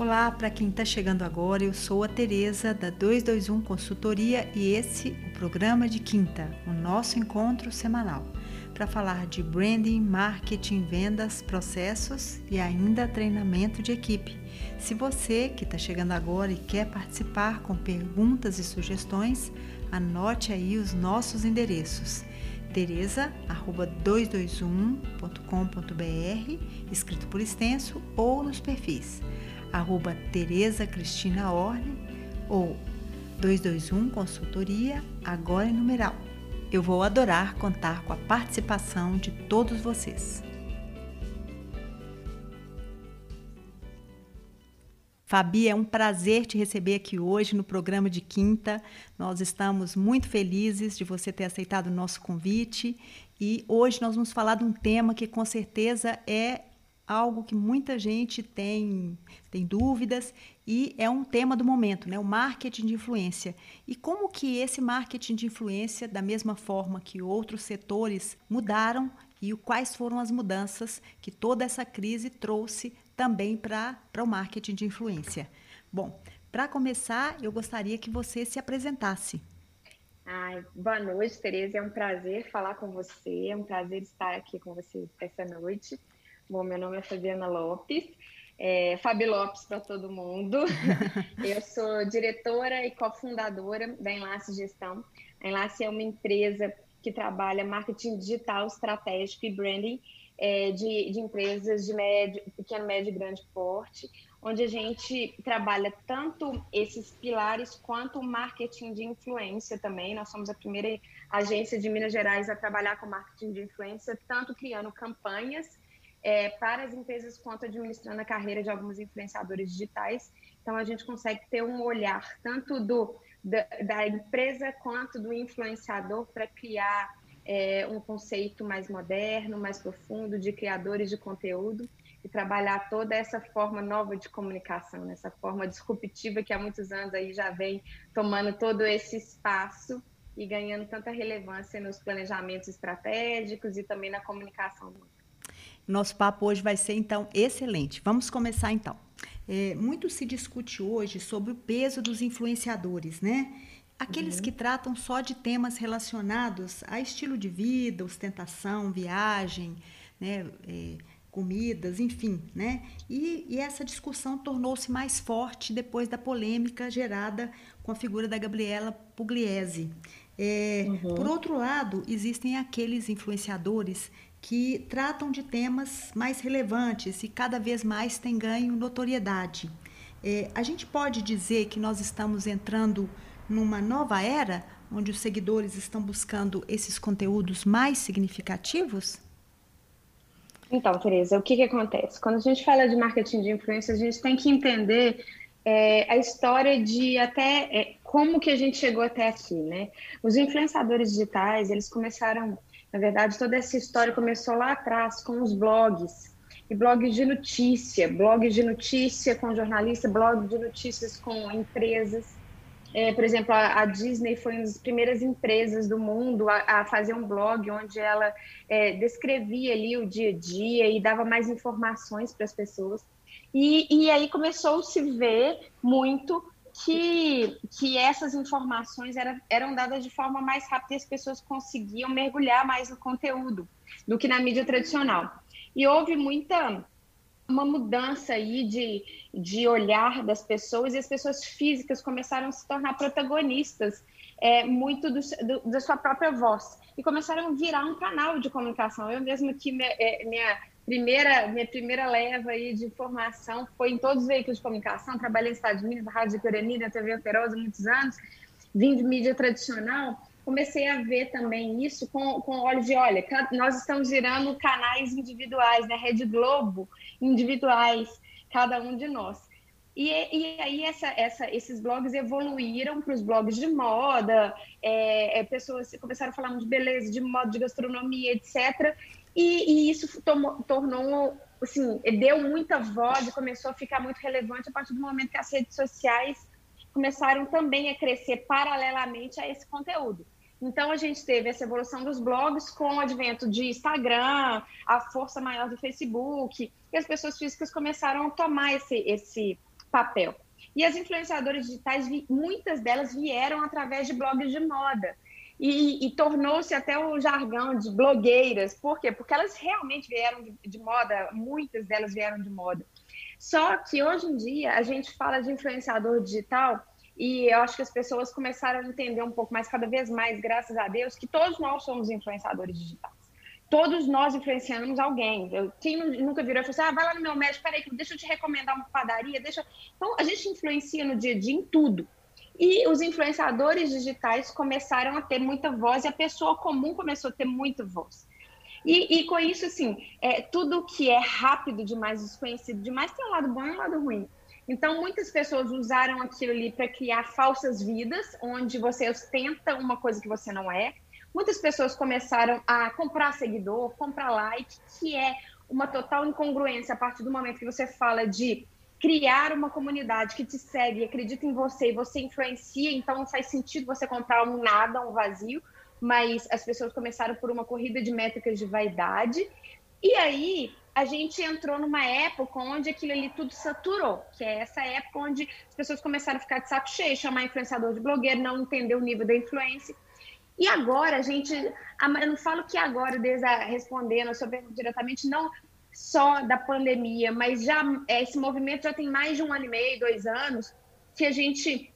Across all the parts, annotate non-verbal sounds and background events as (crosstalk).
Olá, para quem está chegando agora, eu sou a Tereza da 221 Consultoria e esse o programa de quinta, o nosso encontro semanal, para falar de branding, marketing, vendas, processos e ainda treinamento de equipe. Se você que está chegando agora e quer participar com perguntas e sugestões, anote aí os nossos endereços teresa@221.com.br, escrito por extenso, ou nos perfis arroba Tereza Cristina Orne ou 221 Consultoria, agora em numeral. Eu vou adorar contar com a participação de todos vocês. Fabi, é um prazer te receber aqui hoje no programa de quinta. Nós estamos muito felizes de você ter aceitado o nosso convite e hoje nós vamos falar de um tema que com certeza é algo que muita gente tem, tem dúvidas e é um tema do momento, né? O marketing de influência. E como que esse marketing de influência, da mesma forma que outros setores mudaram e quais foram as mudanças que toda essa crise trouxe também para o marketing de influência. Bom, para começar, eu gostaria que você se apresentasse. Ai, boa noite, Tereza. É um prazer falar com você. É um prazer estar aqui com você essa noite. Bom, meu nome é Fabiana Lopes, é, Fabi Lopes para todo mundo. (laughs) Eu sou diretora e cofundadora da Enlace Gestão. A Enlace é uma empresa que trabalha marketing digital estratégico e branding é, de, de, empresas de médio, pequeno, médio e grande porte, onde a gente trabalha tanto esses pilares quanto o marketing de influência também. Nós somos a primeira agência de Minas Gerais a trabalhar com marketing de influência, tanto criando campanhas é, para as empresas quanto administrando a carreira de alguns influenciadores digitais. Então, a gente consegue ter um olhar tanto do, da, da empresa quanto do influenciador para criar é, um conceito mais moderno, mais profundo de criadores de conteúdo e trabalhar toda essa forma nova de comunicação, essa forma disruptiva que há muitos anos aí já vem tomando todo esse espaço e ganhando tanta relevância nos planejamentos estratégicos e também na comunicação. Nosso papo hoje vai ser, então, excelente. Vamos começar, então. É, muito se discute hoje sobre o peso dos influenciadores, né? Aqueles uhum. que tratam só de temas relacionados a estilo de vida, ostentação, viagem, né? É, comidas, enfim, né? E, e essa discussão tornou-se mais forte depois da polêmica gerada com a figura da Gabriela Pugliese. É, uhum. Por outro lado, existem aqueles influenciadores que tratam de temas mais relevantes e cada vez mais têm ganho notoriedade. É, a gente pode dizer que nós estamos entrando numa nova era onde os seguidores estão buscando esses conteúdos mais significativos? Então, Tereza, o que, que acontece? Quando a gente fala de marketing de influência, a gente tem que entender é, a história de até é, como que a gente chegou até aqui, né? Os influenciadores digitais, eles começaram na verdade, toda essa história começou lá atrás com os blogs. E blogs de notícia, blogs de notícia com jornalistas, blogs de notícias com empresas. É, por exemplo, a, a, Disney foi uma das primeiras empresas do mundo a, a fazer um blog onde ela é, descrevia ali o dia a dia e dava mais informações para as pessoas. E, e aí começou a se ver muito que, que essas informações era, eram dadas de forma mais rápida e as pessoas conseguiam mergulhar mais no conteúdo do que na mídia tradicional. E houve muita uma mudança aí de, de olhar das pessoas e as pessoas físicas começaram a se tornar protagonistas é, muito do, do, da sua própria voz e começaram a virar um canal de comunicação. Eu mesmo que minha, é, minha primeira, minha primeira leva aí de formação foi em todos os veículos de comunicação. Trabalhei nos Estados Unidos, na Rádio Guarani, na TV Alterosa, muitos anos. Vim de mídia tradicional. Comecei a ver também isso com, com olhos de, olha, nós estamos virando canais individuais, né? Rede Globo, individuais, cada um de nós. E, e aí essa, essa, esses blogs evoluíram para os blogs de moda, é, é, pessoas começaram a falar de beleza, de moda, de gastronomia, etc. E, e isso tomou, tornou, assim, deu muita voz e começou a ficar muito relevante a partir do momento que as redes sociais começaram também a crescer paralelamente a esse conteúdo. Então, a gente teve essa evolução dos blogs com o advento de Instagram, a força maior do Facebook, e as pessoas físicas começaram a tomar esse, esse papel. E as influenciadoras digitais, muitas delas vieram através de blogs de moda. E, e tornou-se até o jargão de blogueiras. Por quê? Porque elas realmente vieram de, de moda, muitas delas vieram de moda. Só que hoje em dia a gente fala de influenciador digital e eu acho que as pessoas começaram a entender um pouco mais, cada vez mais, graças a Deus, que todos nós somos influenciadores digitais. Todos nós influenciamos alguém. Eu, quem nunca virou e falou assim: ah, vai lá no meu médico, peraí, deixa eu te recomendar uma padaria, deixa. Então, a gente influencia no dia a dia em tudo. E os influenciadores digitais começaram a ter muita voz e a pessoa comum começou a ter muita voz. E, e com isso, assim, é, tudo que é rápido demais, desconhecido demais, tem um lado bom e um lado ruim. Então, muitas pessoas usaram aquilo ali para criar falsas vidas, onde você ostenta uma coisa que você não é. Muitas pessoas começaram a comprar seguidor, comprar like, que é uma total incongruência a partir do momento que você fala de criar uma comunidade que te segue, acredita em você e você influencia, então não faz sentido você comprar um nada, um vazio, mas as pessoas começaram por uma corrida de métricas de vaidade. E aí a gente entrou numa época onde aquilo ali tudo saturou, que é essa época onde as pessoas começaram a ficar de saco cheio, chamar influenciador de blogueiro, não entender o nível da influência. E agora a gente, eu não falo que agora, desde a, respondendo a sua pergunta diretamente, não só da pandemia, mas já esse movimento já tem mais de um ano e meio, dois anos, que a gente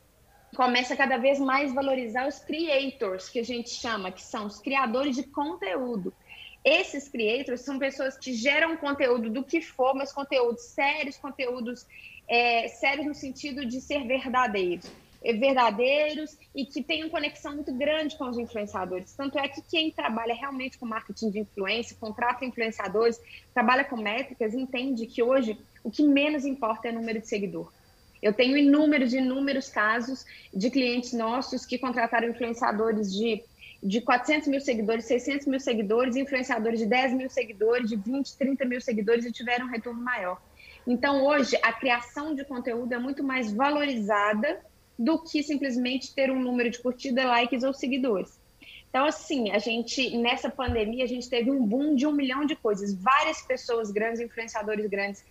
começa cada vez mais valorizar os creators, que a gente chama, que são os criadores de conteúdo. Esses creators são pessoas que geram conteúdo do que for, mas conteúdos sérios, conteúdos é, sérios no sentido de ser verdadeiros. É, verdadeiros e que tenham conexão muito grande com os influenciadores. Tanto é que quem trabalha realmente com marketing de influência, contrata influenciadores, trabalha com métricas, entende que hoje o que menos importa é o número de seguidor. Eu tenho inúmeros, inúmeros casos de clientes nossos que contrataram influenciadores de de 400 mil seguidores, 600 mil seguidores, influenciadores de 10 mil seguidores, de 20, 30 mil seguidores e tiveram um retorno maior. Então, hoje, a criação de conteúdo é muito mais valorizada do que simplesmente ter um número de curtidas, likes ou seguidores. Então, assim, a gente, nessa pandemia, a gente teve um boom de um milhão de coisas. Várias pessoas grandes, influenciadores grandes,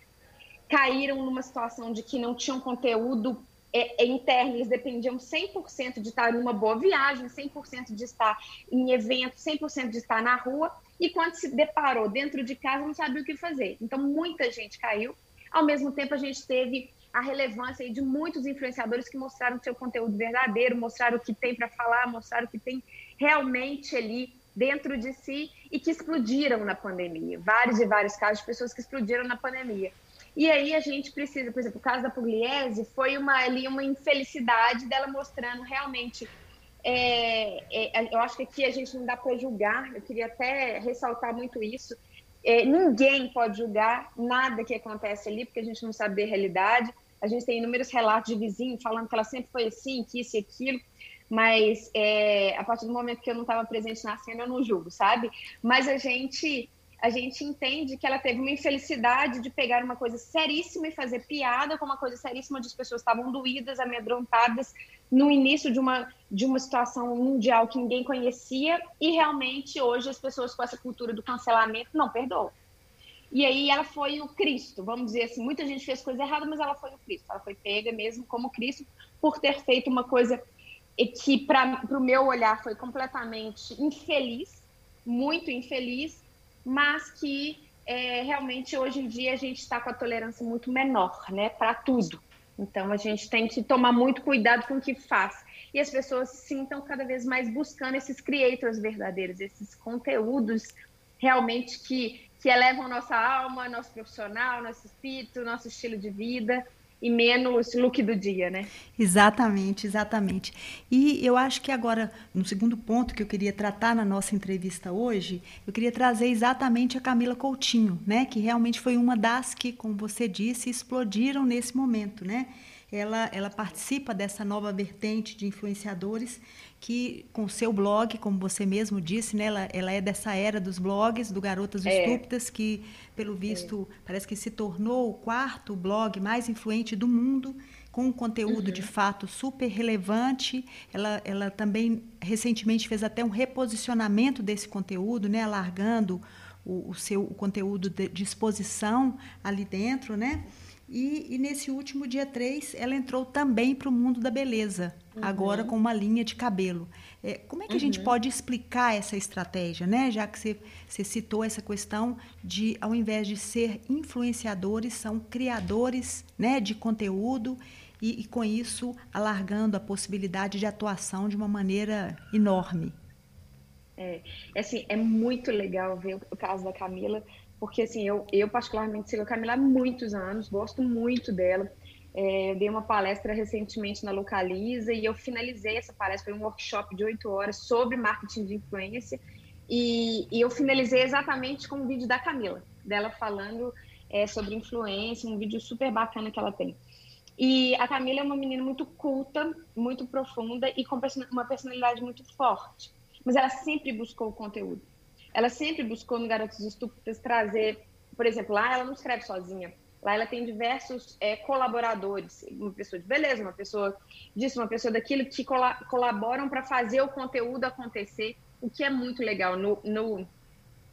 caíram numa situação de que não tinham conteúdo é, é, interno, eles dependiam 100% de estar numa boa viagem, 100% de estar em evento, 100% de estar na rua, e quando se deparou dentro de casa, não sabia o que fazer. Então, muita gente caiu. Ao mesmo tempo, a gente teve a relevância de muitos influenciadores que mostraram seu conteúdo verdadeiro, mostraram o que tem para falar, mostraram o que tem realmente ali dentro de si e que explodiram na pandemia. Vários e vários casos de pessoas que explodiram na pandemia. E aí a gente precisa, por exemplo, o caso da Pugliese foi uma, ali uma infelicidade dela mostrando realmente. É, é, eu acho que aqui a gente não dá para julgar, eu queria até ressaltar muito isso. É, ninguém pode julgar nada que acontece ali, porque a gente não sabe a realidade. A gente tem inúmeros relatos de vizinhos falando que ela sempre foi assim, que isso e aquilo, mas é, a partir do momento que eu não estava presente na cena, eu não julgo, sabe? Mas a gente a gente entende que ela teve uma infelicidade de pegar uma coisa seríssima e fazer piada com uma coisa seríssima onde as pessoas estavam doídas, amedrontadas no início de uma, de uma situação mundial que ninguém conhecia e realmente hoje as pessoas com essa cultura do cancelamento não perdoam. E aí ela foi o Cristo, vamos dizer assim, muita gente fez coisa errada, mas ela foi o Cristo, ela foi pega mesmo como Cristo por ter feito uma coisa que para o meu olhar foi completamente infeliz, muito infeliz, mas que é, realmente hoje em dia a gente está com a tolerância muito menor, né, para tudo. Então a gente tem que tomar muito cuidado com o que faz. E as pessoas sim estão cada vez mais buscando esses creators verdadeiros, esses conteúdos realmente que, que elevam nossa alma, nosso profissional, nosso espírito, nosso estilo de vida e menos look do dia, né? Exatamente, exatamente. E eu acho que agora, no segundo ponto que eu queria tratar na nossa entrevista hoje, eu queria trazer exatamente a Camila Coutinho, né? Que realmente foi uma das que, como você disse, explodiram nesse momento, né? Ela, ela participa dessa nova vertente de influenciadores que, com seu blog, como você mesmo disse, né, ela, ela é dessa era dos blogs, do Garotas é. Estúpidas, que, pelo visto, é. parece que se tornou o quarto blog mais influente do mundo, com um conteúdo uhum. de fato super relevante. Ela, ela também recentemente fez até um reposicionamento desse conteúdo, né, alargando o, o seu o conteúdo de, de exposição ali dentro, né? E, e, nesse último dia 3, ela entrou também para o mundo da beleza, uhum. agora com uma linha de cabelo. É, como é que uhum. a gente uhum. pode explicar essa estratégia, né? Já que você, você citou essa questão de, ao invés de ser influenciadores, são criadores né, de conteúdo e, e com isso alargando a possibilidade de atuação de uma maneira enorme. É, assim, é muito legal ver o caso da Camila, porque assim, eu, eu particularmente sigo a Camila há muitos anos, gosto muito dela. É, eu dei uma palestra recentemente na Localiza e eu finalizei essa palestra, foi um workshop de oito horas sobre marketing de influência e, e, eu finalizei exatamente com um vídeo da Camila, dela falando é, sobre influência, um vídeo super bacana que ela tem. E a Camila é uma menina muito culta, muito profunda e com uma personalidade muito forte. Mas ela sempre buscou o conteúdo ela sempre buscou no Garotos Estúpidas trazer, por exemplo, lá ela não escreve sozinha. Lá ela tem diversos é, colaboradores, uma pessoa de beleza, uma pessoa disso, uma pessoa daquilo, que colaboram para fazer o conteúdo acontecer, o que é muito legal no, no,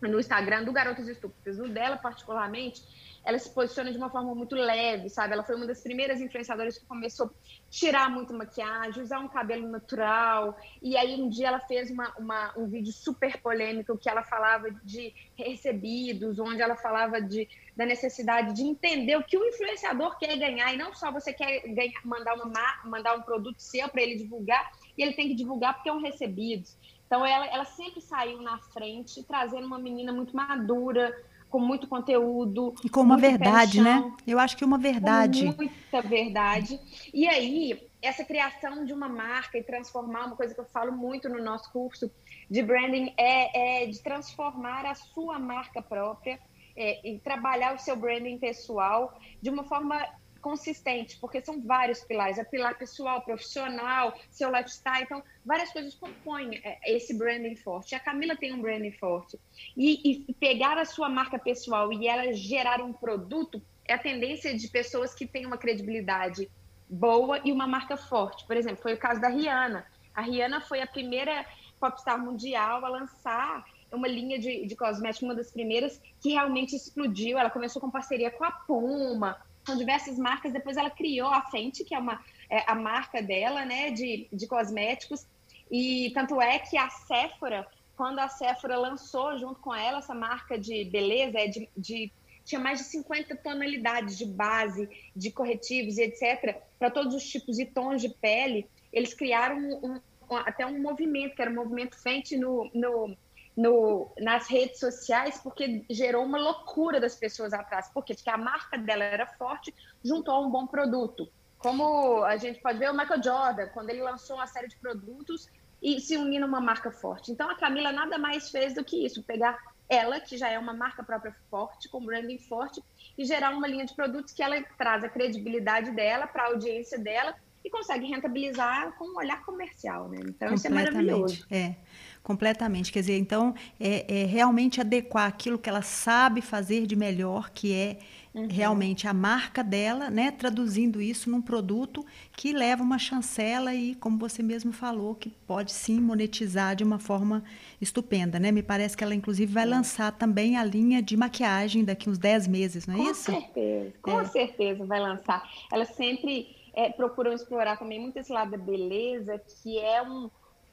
no Instagram do Garotos Estúpidas. No dela, particularmente, ela se posiciona de uma forma muito leve, sabe? Ela foi uma das primeiras influenciadoras que começou a tirar muito maquiagem, usar um cabelo natural. E aí um dia ela fez uma, uma, um vídeo super polêmico que ela falava de recebidos, onde ela falava de, da necessidade de entender o que o influenciador quer ganhar e não só você quer ganhar, mandar, uma, mandar um produto seu para ele divulgar e ele tem que divulgar porque é um recebido. Então ela, ela sempre saiu na frente, trazendo uma menina muito madura, com muito conteúdo. E com uma verdade, né? Eu acho que uma verdade. Com muita verdade. E aí, essa criação de uma marca e transformar, uma coisa que eu falo muito no nosso curso de branding, é, é de transformar a sua marca própria é, e trabalhar o seu branding pessoal de uma forma consistente, porque são vários pilares, é pilar pessoal, profissional, seu lifestyle, então várias coisas compõem é, esse branding forte. A Camila tem um branding forte e, e pegar a sua marca pessoal e ela gerar um produto é a tendência de pessoas que têm uma credibilidade boa e uma marca forte. Por exemplo, foi o caso da Rihanna. A Rihanna foi a primeira popstar mundial a lançar uma linha de, de cosméticos, uma das primeiras que realmente explodiu. Ela começou com parceria com a Puma, diversas marcas. Depois ela criou a Fenty, que é, uma, é a marca dela, né, de, de cosméticos. E tanto é que a Sephora, quando a Sephora lançou junto com ela essa marca de beleza, é de, de tinha mais de 50 tonalidades de base, de corretivos e etc., para todos os tipos e tons de pele. Eles criaram um, um, até um movimento, que era o movimento Fenty no, no no, nas redes sociais porque gerou uma loucura das pessoas atrás. Por quê? Porque a marca dela era forte, juntou a um bom produto. Como a gente pode ver o Michael Jordan, quando ele lançou uma série de produtos e se unir numa marca forte. Então a Camila nada mais fez do que isso, pegar ela, que já é uma marca própria forte, com branding forte, e gerar uma linha de produtos que ela traz a credibilidade dela para a audiência dela e consegue rentabilizar com um olhar comercial, né? Então isso é maravilhoso. É completamente. Quer dizer, então, é, é, realmente adequar aquilo que ela sabe fazer de melhor, que é uhum. realmente a marca dela, né? Traduzindo isso num produto que leva uma chancela e, como você mesmo falou, que pode sim monetizar de uma forma estupenda, né? Me parece que ela, inclusive, vai lançar também a linha de maquiagem daqui uns 10 meses, não é com isso? Com certeza, com é. certeza vai lançar. Ela sempre é, procuram explorar também muito esse lado da beleza, que é um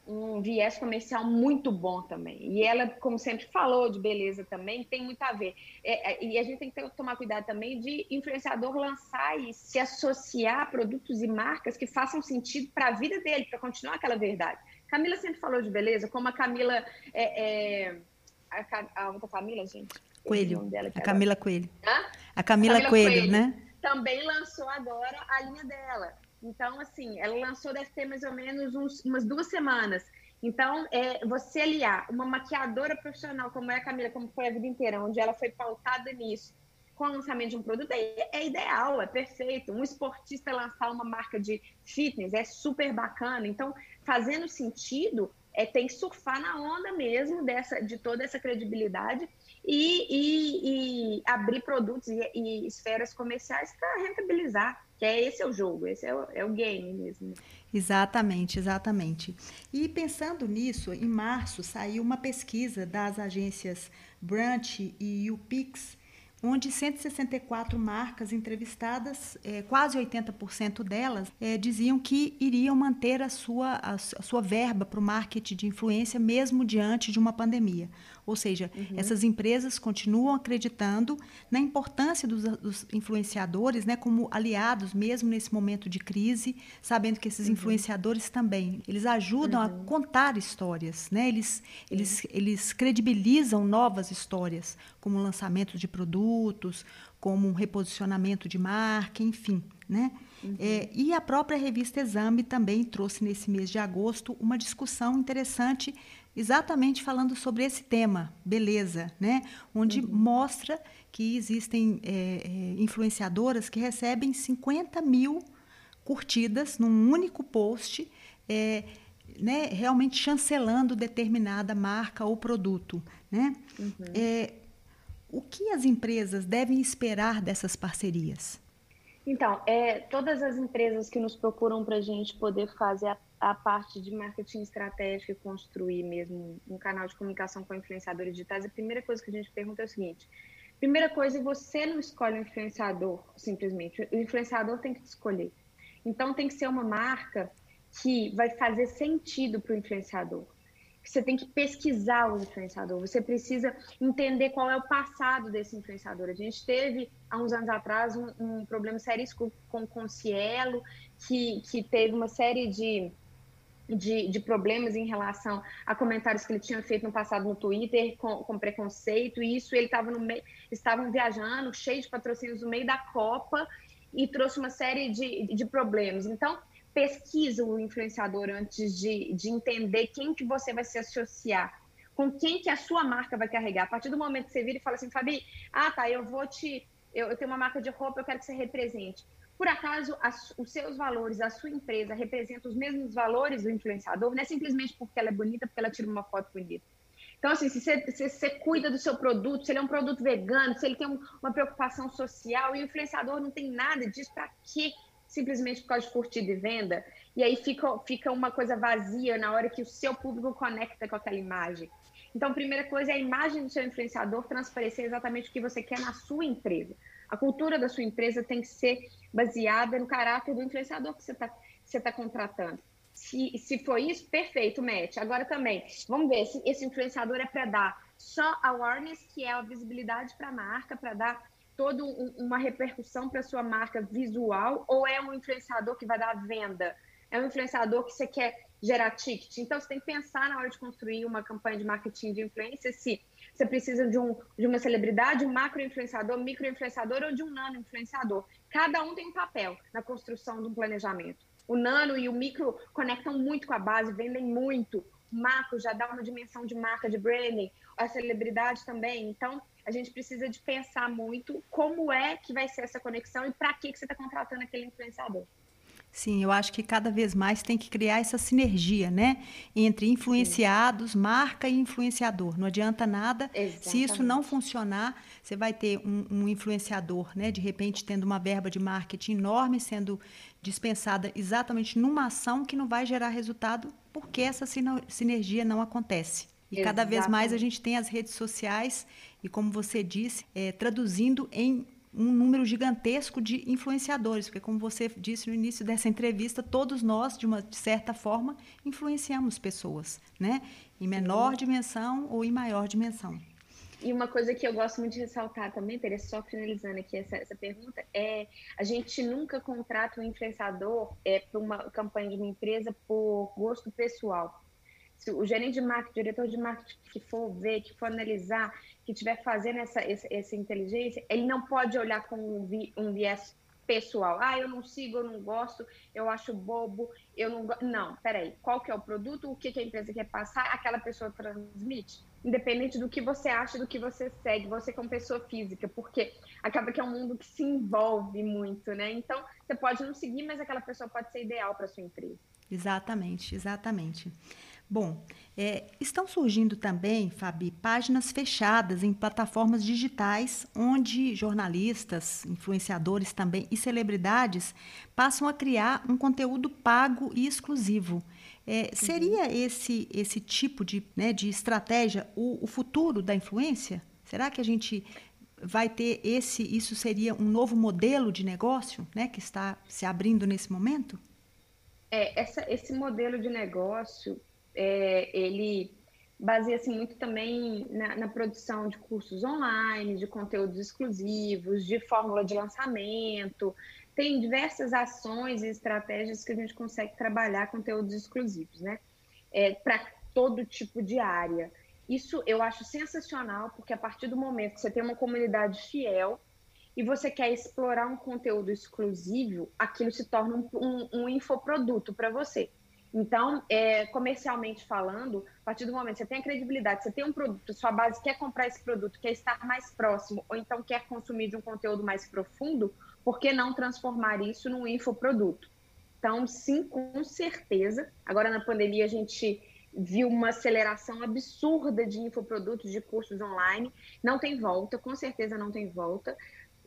um viés comercial muito bom também. E ela, como sempre falou de beleza também, tem muito a ver. É, é, e a gente tem que tomar cuidado também de influenciador lançar e se associar a produtos e marcas que façam sentido para a vida dele, para continuar aquela verdade. Camila sempre falou de beleza, como a Camila. É, é a, a, outra Camila, gente? Coelho. Dela, a Camila Coelho. A Camila, Camila Coelho, Coelho, né? Também lançou agora a linha dela então, assim, ela lançou deve ter mais ou menos uns, umas duas semanas. Então, é, você aliar uma maquiadora profissional como é a Camila, como foi a vida inteira, onde ela foi pautada nisso, com o lançamento de um produto, é, é ideal, é perfeito. Um esportista lançar uma marca de fitness é super bacana. Então, fazendo sentido, é, tem que surfar na onda mesmo dessa, de toda essa credibilidade e, e, e abrir produtos e, e esferas comerciais para rentabilizar que é esse é o jogo, esse é o, é o game mesmo. Exatamente, exatamente. E pensando nisso, em março saiu uma pesquisa das agências Brunch e UPix, onde 164 marcas entrevistadas, é, quase 80% delas, é, diziam que iriam manter a sua, a, sua verba para o marketing de influência mesmo diante de uma pandemia. Ou seja, uhum. essas empresas continuam acreditando na importância dos, dos, influenciadores né, como aliados, mesmo nesse momento de crise, sabendo que esses uhum. influenciadores também, eles ajudam uhum. a contar histórias, né? eles, eles, eles credibilizam novas histórias, como lançamento de produtos, como um reposicionamento de marca, enfim. Né? Uhum. É, e a própria revista Exame também trouxe nesse mês de agosto uma discussão interessante exatamente falando sobre esse tema, beleza, né? Onde uhum. mostra que existem é, é, influenciadoras que recebem 50 mil curtidas num único post, é, né, realmente chancelando determinada marca ou produto. Né? Uhum. É, o que as empresas devem esperar dessas parcerias? Então, é, todas as empresas que nos procuram para a gente poder fazer a, a, parte de marketing estratégico e construir mesmo um canal de comunicação com influenciadores digitais, a primeira coisa que a gente pergunta é o seguinte: primeira coisa, você não escolhe um influenciador simplesmente, o influenciador tem que te escolher. Então, tem que ser uma marca que vai fazer sentido para o influenciador você tem que pesquisar o influenciador, você precisa entender qual é o passado desse influenciador. A gente teve, há uns anos atrás, um, um problema seríssimo com, com o Cielo, que, que teve uma série de, de, de, problemas em relação a comentários que ele tinha feito no passado no Twitter com, com preconceito, e isso ele estava no meio, estavam viajando, cheio de patrocínios no meio da Copa, e trouxe uma série de, de problemas. Então, pesquisa o influenciador antes de, de entender quem que você vai se associar, com quem que a sua marca vai carregar. A partir do momento que você vira e fala assim, Fabi, ah, tá, eu vou te... Eu, eu tenho uma marca de roupa, eu quero que você represente. Por acaso, as, os seus valores, a sua empresa representa os mesmos valores do influenciador? Não é simplesmente porque ela é bonita, porque ela tira uma foto bonita. Então, assim, se você, se você, cuida do seu produto, se ele é um produto vegano, se ele tem um, uma preocupação social, e o influenciador não tem nada disso, para quê? simplesmente por causa de curtida e venda, e aí fica, fica uma coisa vazia na hora que o seu público conecta com aquela imagem. Então, a primeira coisa é a imagem do seu influenciador transparecer exatamente o que você quer na sua empresa. A cultura da sua empresa tem que ser baseada no caráter do influenciador que você está tá contratando. Se, se for isso, perfeito, match. Agora também, vamos ver se esse influenciador é para dar só awareness, que é a visibilidade para a marca, para dar toda um, uma repercussão para sua marca visual ou é um influenciador que vai dar venda? É um influenciador que você quer gerar ticket? Então, você tem que pensar na hora de construir uma campanha de marketing de influência se você precisa de, um, de uma celebridade, um macro influenciador, micro influenciador ou de um nano influenciador. Cada um tem um papel na construção de um planejamento. O nano e o micro conectam muito com a base, vendem muito. O macro já dá uma dimensão de marca, de branding. A celebridade também. Então, a gente precisa de pensar muito como é que vai ser essa conexão e para que, que você está contratando aquele influenciador. Sim, eu acho que cada vez mais tem que criar essa sinergia, né? Entre influenciados, Sim. marca e influenciador. Não adianta nada Exatamente. se isso não funcionar. Você vai ter um, um, influenciador, né? De repente tendo uma verba de marketing enorme sendo dispensada exatamente numa ação que não vai gerar resultado porque essa sinergia não acontece. E Exatamente. cada vez mais a gente tem as redes sociais e, como você disse, é, traduzindo em um número gigantesco de influenciadores, porque como você disse no início dessa entrevista, todos nós, de uma certa forma, influenciamos pessoas, né? Em menor dimensão ou em maior dimensão. E uma coisa que eu gosto muito de ressaltar também, Teresa, só finalizando aqui essa, essa pergunta, é a gente nunca contrata um influenciador é, para uma campanha de uma empresa por gosto pessoal se o gerente de marketing, o diretor de marketing que for ver, que for analisar, que estiver fazendo essa, essa, essa, inteligência, ele não pode olhar com um, vi, um viés pessoal. Ah, eu não sigo, eu não gosto, eu acho bobo, eu não gosto. Não, peraí. Qual que é o produto? O que, que a empresa quer passar? Aquela pessoa transmite? Independente do que você acha, do que você segue, você como pessoa física, porque acaba que é um mundo que se envolve muito, né? Então, você pode não seguir, mas aquela pessoa pode ser ideal para sua empresa. Exatamente, exatamente. Bom, é, estão surgindo também, Fabi, páginas fechadas em plataformas digitais, onde jornalistas, influenciadores também e celebridades passam a criar um conteúdo pago e exclusivo. É, seria uhum. esse, esse tipo de, né, de estratégia o, o futuro da influência? Será que a gente vai ter esse, isso seria um novo modelo de negócio, né, que está se abrindo nesse momento? É, essa, esse modelo de negócio, é, ele baseia-se muito também na, na, produção de cursos online, de conteúdos exclusivos, de fórmula de lançamento. Tem diversas ações e estratégias que a gente consegue trabalhar conteúdos exclusivos, né? É, Para todo tipo de área. Isso eu acho sensacional, porque a partir do momento que você tem uma comunidade fiel e você quer explorar um conteúdo exclusivo, aquilo se torna um, um, um infoproduto para você. Então, é, comercialmente falando, a partir do momento que você tem a credibilidade, você tem um produto, sua base quer comprar esse produto, quer estar mais próximo, ou então quer consumir de um conteúdo mais profundo, por que não transformar isso num infoproduto? Então, sim, com certeza. Agora, na pandemia, a gente viu uma aceleração absurda de infoprodutos, de cursos online. Não tem volta, com certeza não tem volta.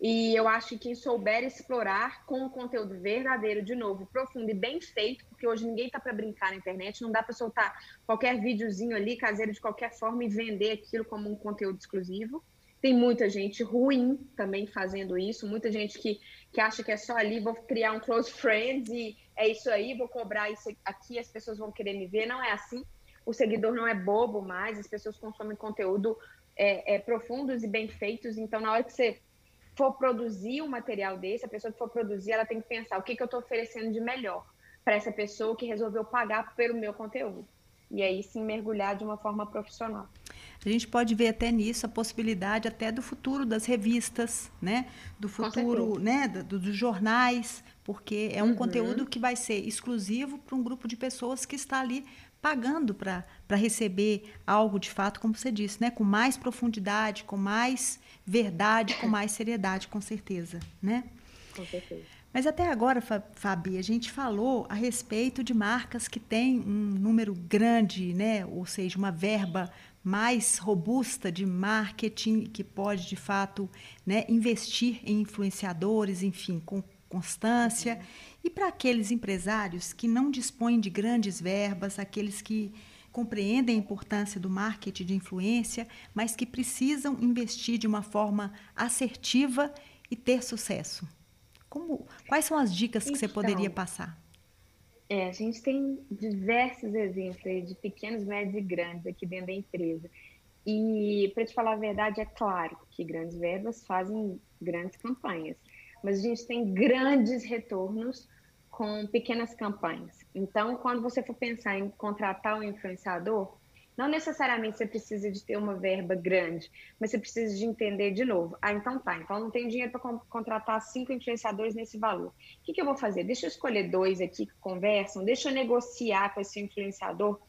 E eu acho que quem souber explorar com um conteúdo verdadeiro, de novo, profundo e bem feito, porque hoje ninguém está para brincar na internet, não dá para soltar qualquer videozinho ali, caseiro de qualquer forma, e vender aquilo como um conteúdo exclusivo. Tem muita gente ruim também fazendo isso, muita gente que, que acha que é só ali, vou criar um close friends e é isso aí, vou cobrar isso aqui, as pessoas vão querer me ver. Não é assim. O seguidor não é bobo mais, as pessoas consomem conteúdo é, é, profundos e bem feitos. Então, na hora que você for produzir um material desse, a pessoa que for produzir, ela tem que pensar o que, que eu estou oferecendo de melhor para essa pessoa que resolveu pagar pelo meu conteúdo. E aí sim mergulhar de uma forma profissional. A gente pode ver até nisso a possibilidade até do futuro das revistas, né? Do futuro, né? Do, dos jornais, porque é um uhum. conteúdo que vai ser exclusivo para um grupo de pessoas que está ali pagando para receber algo de fato, como você disse, né? com mais profundidade, com mais verdade, com mais seriedade, com certeza. Né? Com certeza. Mas até agora, Fabi, a gente falou a respeito de marcas que têm um número grande, né? ou seja, uma verba mais robusta de marketing que pode, de fato, né, investir em influenciadores, enfim, com constância. Uhum e para aqueles empresários que não dispõem de grandes verbas, aqueles que compreendem a importância do marketing de influência, mas que precisam investir de uma forma assertiva e ter sucesso. Como, quais são as dicas que então, você poderia passar? É, a gente tem diversos exemplos de pequenos, médios e grandes aqui dentro da empresa. E, para te falar a verdade, é claro que grandes verbas fazem grandes campanhas mas a gente tem grandes retornos com pequenas campanhas. Então, quando você for pensar em contratar um influenciador, não necessariamente você precisa de ter uma verba grande, mas você precisa de entender de novo. Ah, então tá, então não tenho dinheiro para contratar cinco influenciadores nesse valor. O que, que eu vou fazer? Deixa eu escolher dois aqui que conversam, deixa eu negociar com esse influenciador,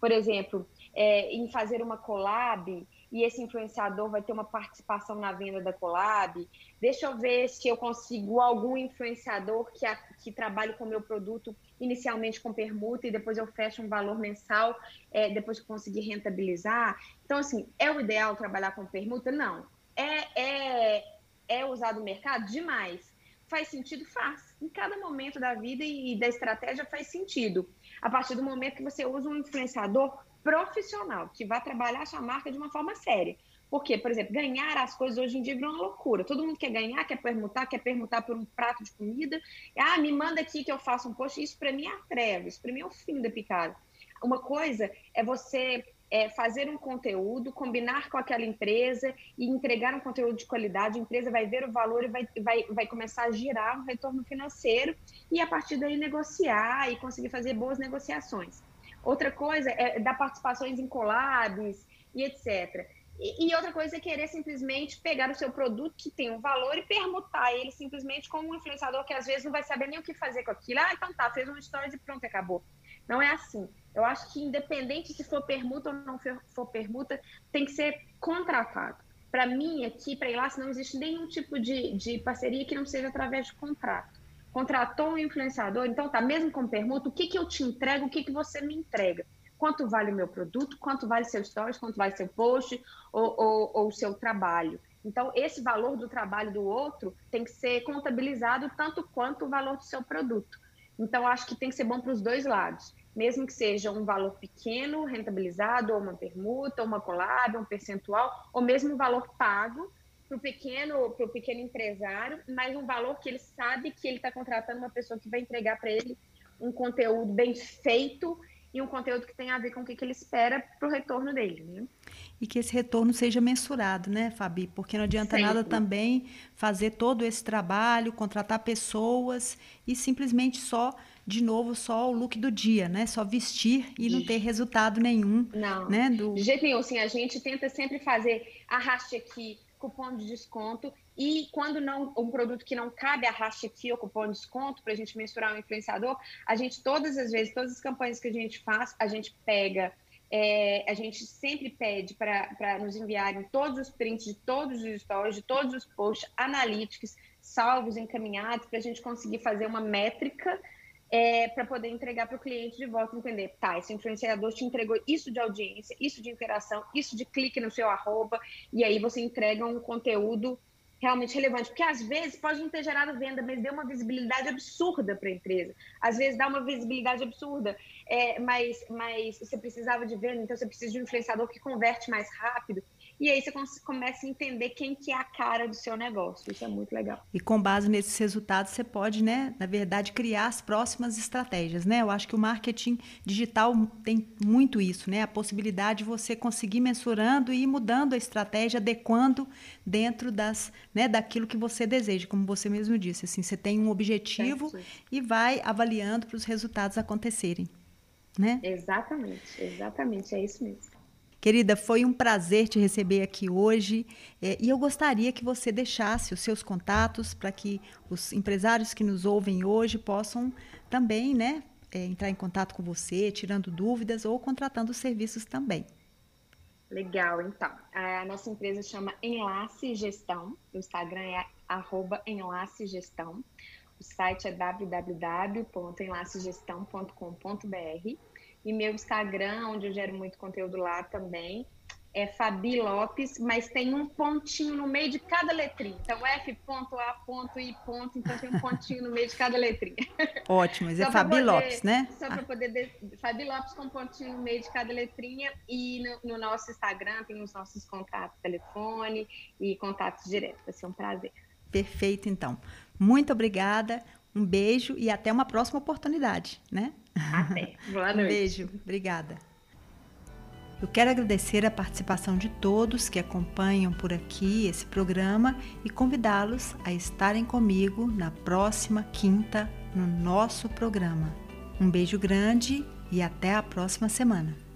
por exemplo, é, em fazer uma collab e esse influenciador vai ter uma participação na venda da collab. Deixa eu ver se eu consigo algum influenciador que, a, que trabalhe com o meu produto inicialmente com permuta e depois eu fecho um valor mensal é, depois que conseguir rentabilizar. Então, assim, é o ideal trabalhar com permuta? Não. É, é, é usado no mercado? Demais. Faz sentido? Faz. Em cada momento da vida e da estratégia faz sentido. A partir do momento que você usa um influenciador profissional, que vai trabalhar a sua marca de uma forma séria. Porque, por exemplo, ganhar as coisas hoje em dia virou uma loucura. Todo mundo quer ganhar, quer permutar, quer permutar por um prato de comida. Ah, me manda aqui que eu faça um post. Isso para mim é a treva, isso para mim é o fim da picada. Uma coisa é você é, fazer um conteúdo, combinar com aquela empresa e entregar um conteúdo de qualidade. A empresa vai ver o valor e vai, vai, vai começar a girar um retorno financeiro e, a partir daí, negociar e conseguir fazer boas negociações. Outra coisa é dar participações em collabs e etc. E, e, outra coisa é querer simplesmente pegar o seu produto que tem um valor e permutar ele simplesmente com um influenciador que às vezes não vai saber nem o que fazer com aquilo. Ah, então tá, fez uma história de pronto, acabou. Não é assim. Eu acho que independente se for permuta ou não for permuta, tem que ser contratado. Para mim, aqui, para Ilace, não existe nenhum tipo de, de parceria que não seja através de contrato contratou um influenciador, então tá, mesmo com permuta, o que, que eu te entrego, o que, que você me entrega? Quanto vale o meu produto, quanto vale seu stories, quanto vale seu post ou o seu trabalho. Então, esse valor do trabalho do outro tem que ser contabilizado tanto quanto o valor do seu produto. Então, acho que tem que ser bom para os dois lados. Mesmo que seja um valor pequeno, rentabilizado, ou uma permuta, ou uma collab, um percentual, ou mesmo um valor pago, para o pequeno, pequeno empresário, mas um valor que ele sabe que ele está contratando uma pessoa que vai entregar para ele um conteúdo bem feito e um conteúdo que tem a ver com o que, que ele espera para o retorno dele. Né? E que esse retorno seja mensurado, né, Fabi? Porque não adianta Sempre. nada também fazer todo esse trabalho, contratar pessoas e simplesmente só, de novo, só o look do dia, né? Só vestir e não ter resultado nenhum. Não, né? Do... de jeito nenhum. Assim, a gente tenta sempre fazer arraste aqui, cupom de desconto. E quando não um produto que não cabe arraste aqui ou cupom de desconto para a gente mensurar o influenciador, a gente todas as vezes, todas as campanhas que a gente faz, a gente pega é, a gente sempre pede para nos enviarem todos os prints de todos os stories, de todos os posts analíticos, salvos, encaminhados, para a gente conseguir fazer uma métrica é, para poder entregar para o cliente de volta entender, tá, esse influenciador te entregou isso de audiência, isso de interação, isso de clique no seu arroba, e aí você entrega um conteúdo realmente relevante, porque às vezes pode não ter gerado venda, mas deu uma visibilidade absurda para a empresa. Às vezes dá uma visibilidade absurda, é, mas, mas você precisava de venda, então você precisa de um influenciador que converte mais rápido. E aí você começa a entender quem que é a cara do seu negócio. Isso é muito legal. E com base nesses resultados, você pode, né, na verdade, criar as próximas estratégias, né? Eu acho que o marketing digital tem muito isso, né? A possibilidade de você conseguir mensurando e ir mudando a estratégia, adequando dentro das, né, daquilo que você deseja, como você mesmo disse. Assim, você tem um objetivo certo. e vai avaliando para os resultados acontecerem. Né? Exatamente, exatamente, é isso mesmo. Querida, foi um prazer te receber aqui hoje é, e eu gostaria que você deixasse os seus contatos para que os empresários que nos ouvem hoje possam também né, é, entrar em contato com você, tirando dúvidas ou contratando serviços também. Legal, então. A nossa empresa chama Enlace Gestão, o Instagram é arroba Enlace Gestão, o site é www.enlacegestão.com.br e meu Instagram, onde eu gero muito conteúdo lá também, é Fabi Lopes, mas tem um pontinho no meio de cada letrinha. Então, F ponto, A ponto, I ponto, então tem um pontinho no meio de cada letrinha. (laughs) Ótimo, mas é Fabi poder, Lopes, né? Só para poder. De, Fabi Lopes com um pontinho no meio de cada letrinha. E no, no nosso Instagram tem os nossos contatos, telefone e contatos diretos. Vai ser um prazer. Perfeito, então. Muito obrigada, um beijo e até uma próxima oportunidade, né? Até. (laughs) Boa noite. Um beijo. Obrigada. Eu quero agradecer a participação de todos que acompanham por aqui esse programa e convidá-los a estarem comigo na próxima quinta no nosso programa. Um beijo grande e até a próxima semana.